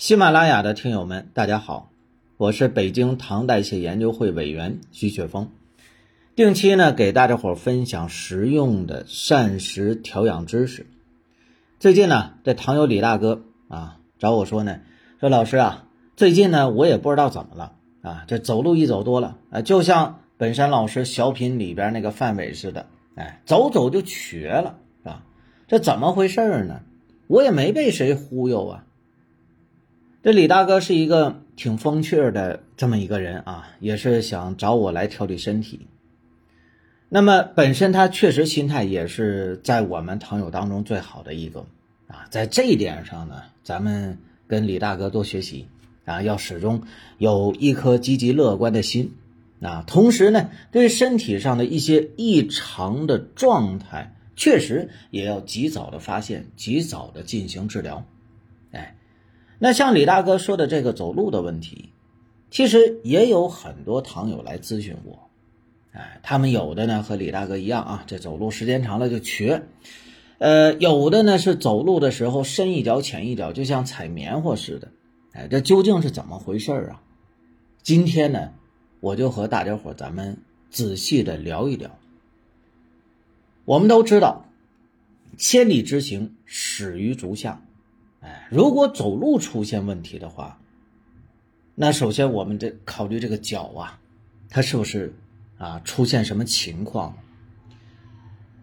喜马拉雅的听友们，大家好，我是北京糖代谢研究会委员徐雪峰，定期呢给大家伙分享实用的膳食调养知识。最近呢，这糖友李大哥啊找我说呢，说老师啊，最近呢我也不知道怎么了啊，这走路一走多了啊，就像本山老师小品里边那个范伟似的，哎，走走就瘸了，是吧？这怎么回事呢？我也没被谁忽悠啊。这李大哥是一个挺风趣的这么一个人啊，也是想找我来调理身体。那么本身他确实心态也是在我们糖友当中最好的一个啊，在这一点上呢，咱们跟李大哥多学习啊，要始终有一颗积极乐观的心啊。同时呢，对身体上的一些异常的状态，确实也要及早的发现，及早的进行治疗。那像李大哥说的这个走路的问题，其实也有很多糖友来咨询我，哎，他们有的呢和李大哥一样啊，这走路时间长了就瘸，呃，有的呢是走路的时候深一脚浅一脚，就像踩棉花似的，哎，这究竟是怎么回事啊？今天呢，我就和大家伙咱们仔细的聊一聊。我们都知道，千里之行始于足下。如果走路出现问题的话，那首先我们得考虑这个脚啊，它是不是啊出现什么情况？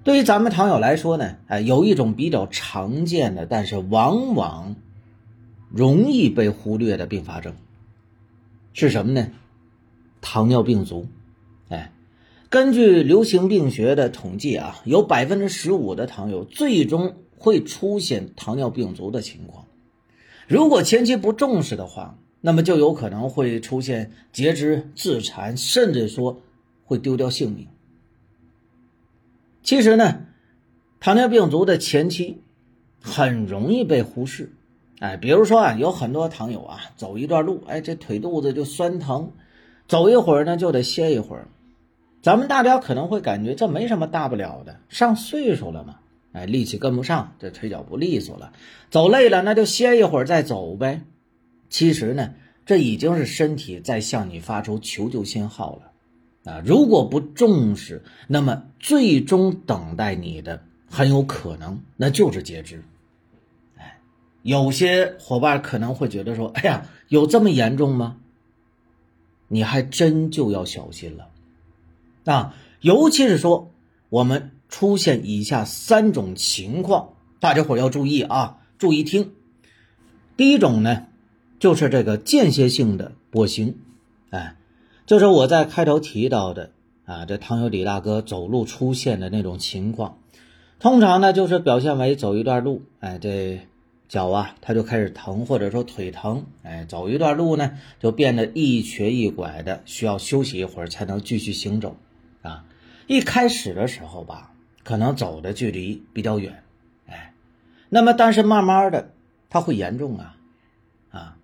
对于咱们糖友来说呢，哎，有一种比较常见的，但是往往容易被忽略的并发症是什么呢？糖尿病足。哎，根据流行病学的统计啊，有百分之十五的糖友最终。会出现糖尿病足的情况，如果前期不重视的话，那么就有可能会出现截肢、自残，甚至说会丢掉性命。其实呢，糖尿病足的前期很容易被忽视，哎，比如说啊，有很多糖友啊，走一段路，哎，这腿肚子就酸疼，走一会儿呢就得歇一会儿，咱们大家可能会感觉这没什么大不了的，上岁数了嘛。哎，力气跟不上，这腿脚不利索了，走累了那就歇一会儿再走呗。其实呢，这已经是身体在向你发出求救信号了啊！如果不重视，那么最终等待你的很有可能那就是截肢。哎，有些伙伴可能会觉得说：“哎呀，有这么严重吗？”你还真就要小心了啊！尤其是说我们。出现以下三种情况，大家伙要注意啊，注意听。第一种呢，就是这个间歇性的跛行，哎，就是我在开头提到的啊，这糖友李大哥走路出现的那种情况，通常呢就是表现为走一段路，哎，这脚啊他就开始疼，或者说腿疼，哎，走一段路呢就变得一瘸一拐的，需要休息一会儿才能继续行走，啊，一开始的时候吧。可能走的距离比较远，哎，那么但是慢慢的它会严重啊，啊，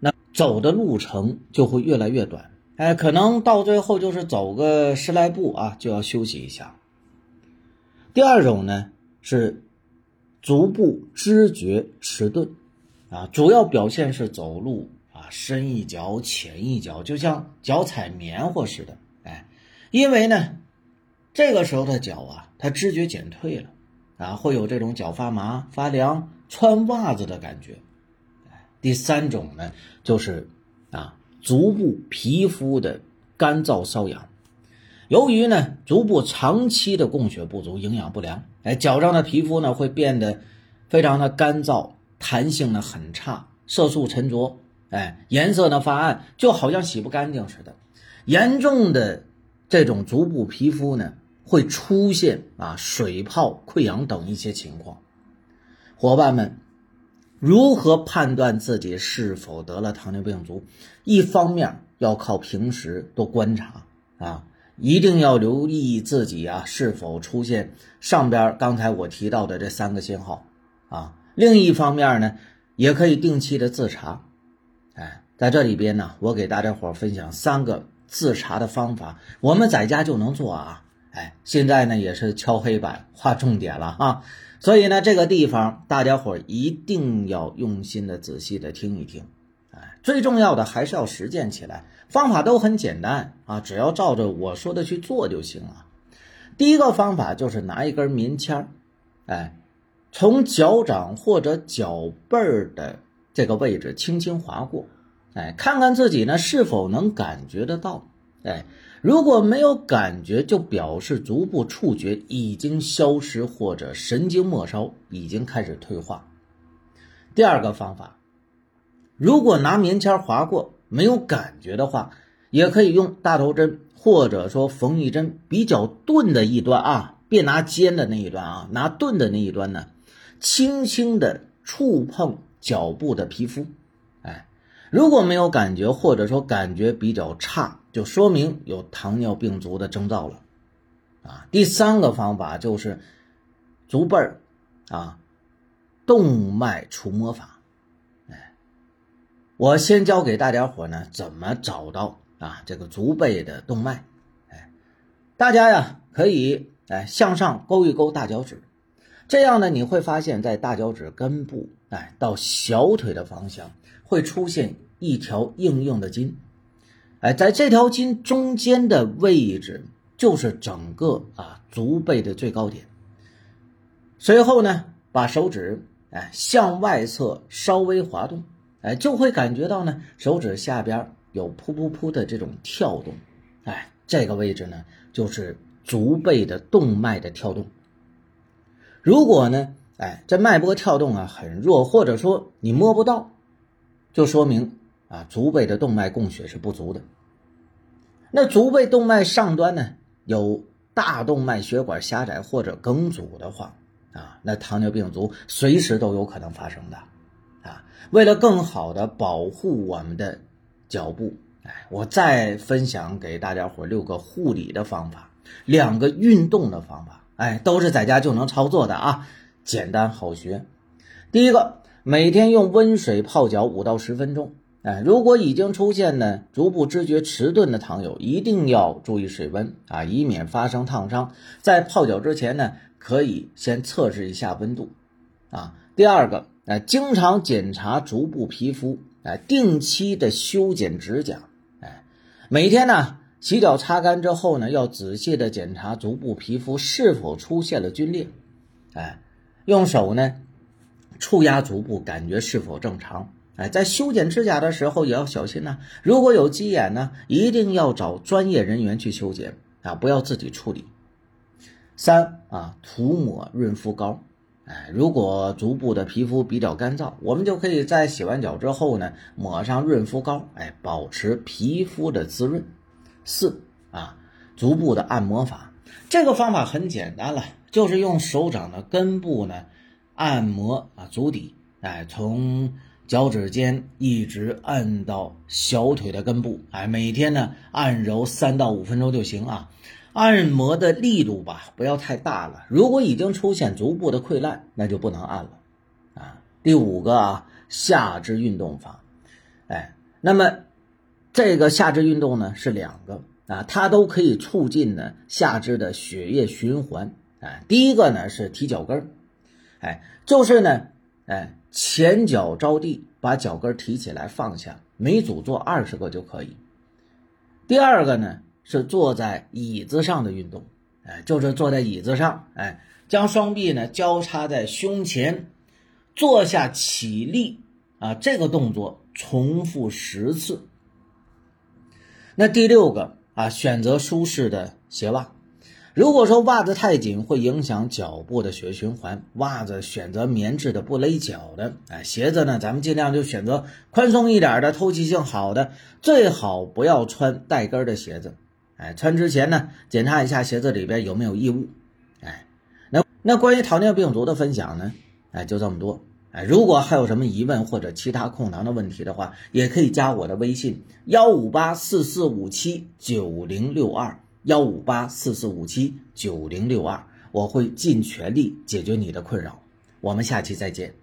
那走的路程就会越来越短，哎，可能到最后就是走个十来步啊就要休息一下。第二种呢是足部知觉迟钝，啊，主要表现是走路啊深一脚浅一脚，就像脚踩棉花似的，哎，因为呢。这个时候的脚啊，他知觉减退了，啊，会有这种脚发麻、发凉、穿袜子的感觉。第三种呢，就是啊，足部皮肤的干燥瘙痒。由于呢，足部长期的供血不足、营养不良，哎，脚上的皮肤呢会变得非常的干燥，弹性呢很差，色素沉着，哎，颜色呢发暗，就好像洗不干净似的。严重的这种足部皮肤呢。会出现啊水泡、溃疡等一些情况。伙伴们，如何判断自己是否得了糖尿病足？一方面要靠平时多观察啊，一定要留意自己啊是否出现上边刚才我提到的这三个信号啊。另一方面呢，也可以定期的自查。哎，在这里边呢，我给大家伙分享三个自查的方法，我们在家就能做啊。哎，现在呢也是敲黑板画重点了啊。所以呢，这个地方大家伙一定要用心的、仔细的听一听。哎，最重要的还是要实践起来。方法都很简单啊，只要照着我说的去做就行了。第一个方法就是拿一根棉签儿，哎，从脚掌或者脚背儿的这个位置轻轻划过，哎，看看自己呢是否能感觉得到，哎，如果没有感觉，就表示足部触觉已经消失或者神经末梢已经开始退化。第二个方法，如果拿棉签划过没有感觉的话，也可以用大头针。或者说缝一针比较钝的一端啊，别拿尖的那一端啊，拿钝的那一端呢，轻轻的触碰脚部的皮肤，哎，如果没有感觉，或者说感觉比较差，就说明有糖尿病足的征兆了，啊，第三个方法就是足背儿啊动脉触摸法，哎，我先教给大家伙呢怎么找到。啊，这个足背的动脉，哎，大家呀可以哎向上勾一勾大脚趾，这样呢你会发现在大脚趾根部哎到小腿的方向会出现一条硬硬的筋，哎，在这条筋中间的位置就是整个啊足背的最高点。随后呢，把手指哎向外侧稍微滑动，哎，就会感觉到呢手指下边。有噗噗噗的这种跳动，哎，这个位置呢就是足背的动脉的跳动。如果呢，哎，这脉搏跳动啊很弱，或者说你摸不到，就说明啊足背的动脉供血是不足的。那足背动脉上端呢有大动脉血管狭窄或者梗阻的话，啊，那糖尿病足随时都有可能发生的。啊，为了更好的保护我们的。脚步，哎，我再分享给大家伙六个护理的方法，两个运动的方法，哎，都是在家就能操作的啊，简单好学。第一个，每天用温水泡脚五到十分钟，哎，如果已经出现呢足部知觉迟钝的糖友，一定要注意水温啊，以免发生烫伤。在泡脚之前呢，可以先测试一下温度，啊。第二个，哎，经常检查足部皮肤。哎，定期的修剪指甲，哎，每天呢洗脚擦干之后呢，要仔细的检查足部皮肤是否出现了皲裂，哎，用手呢触压足部，感觉是否正常，哎，在修剪指甲的时候也要小心呐，如果有鸡眼呢，一定要找专业人员去修剪啊，不要自己处理。三啊，涂抹润肤膏。哎，如果足部的皮肤比较干燥，我们就可以在洗完脚之后呢，抹上润肤膏，哎，保持皮肤的滋润。四啊，足部的按摩法，这个方法很简单了，就是用手掌的根部呢，按摩啊足底，哎，从脚趾尖一直按到小腿的根部，哎，每天呢按揉三到五分钟就行啊。按摩的力度吧，不要太大了。如果已经出现足部的溃烂，那就不能按了，啊。第五个啊，下肢运动法，哎，那么这个下肢运动呢是两个啊，它都可以促进呢下肢的血液循环，哎，第一个呢是提脚跟儿，哎，就是呢，哎，前脚着地，把脚跟提起来放下，每组做二十个就可以。第二个呢。是坐在椅子上的运动，哎，就是坐在椅子上，哎，将双臂呢交叉在胸前，坐下起立，啊，这个动作重复十次。那第六个啊，选择舒适的鞋袜。如果说袜子太紧会影响脚部的血液循环，袜子选择棉质的不勒脚的。哎，鞋子呢，咱们尽量就选择宽松一点的，透气性好的，最好不要穿带跟的鞋子。哎，穿之前呢，检查一下鞋子里边有没有异物。哎，那那关于糖尿病足的分享呢，哎，就这么多。哎，如果还有什么疑问或者其他空档的问题的话，也可以加我的微信幺五八四四五七九零六二幺五八四四五七九零六二，我会尽全力解决你的困扰。我们下期再见。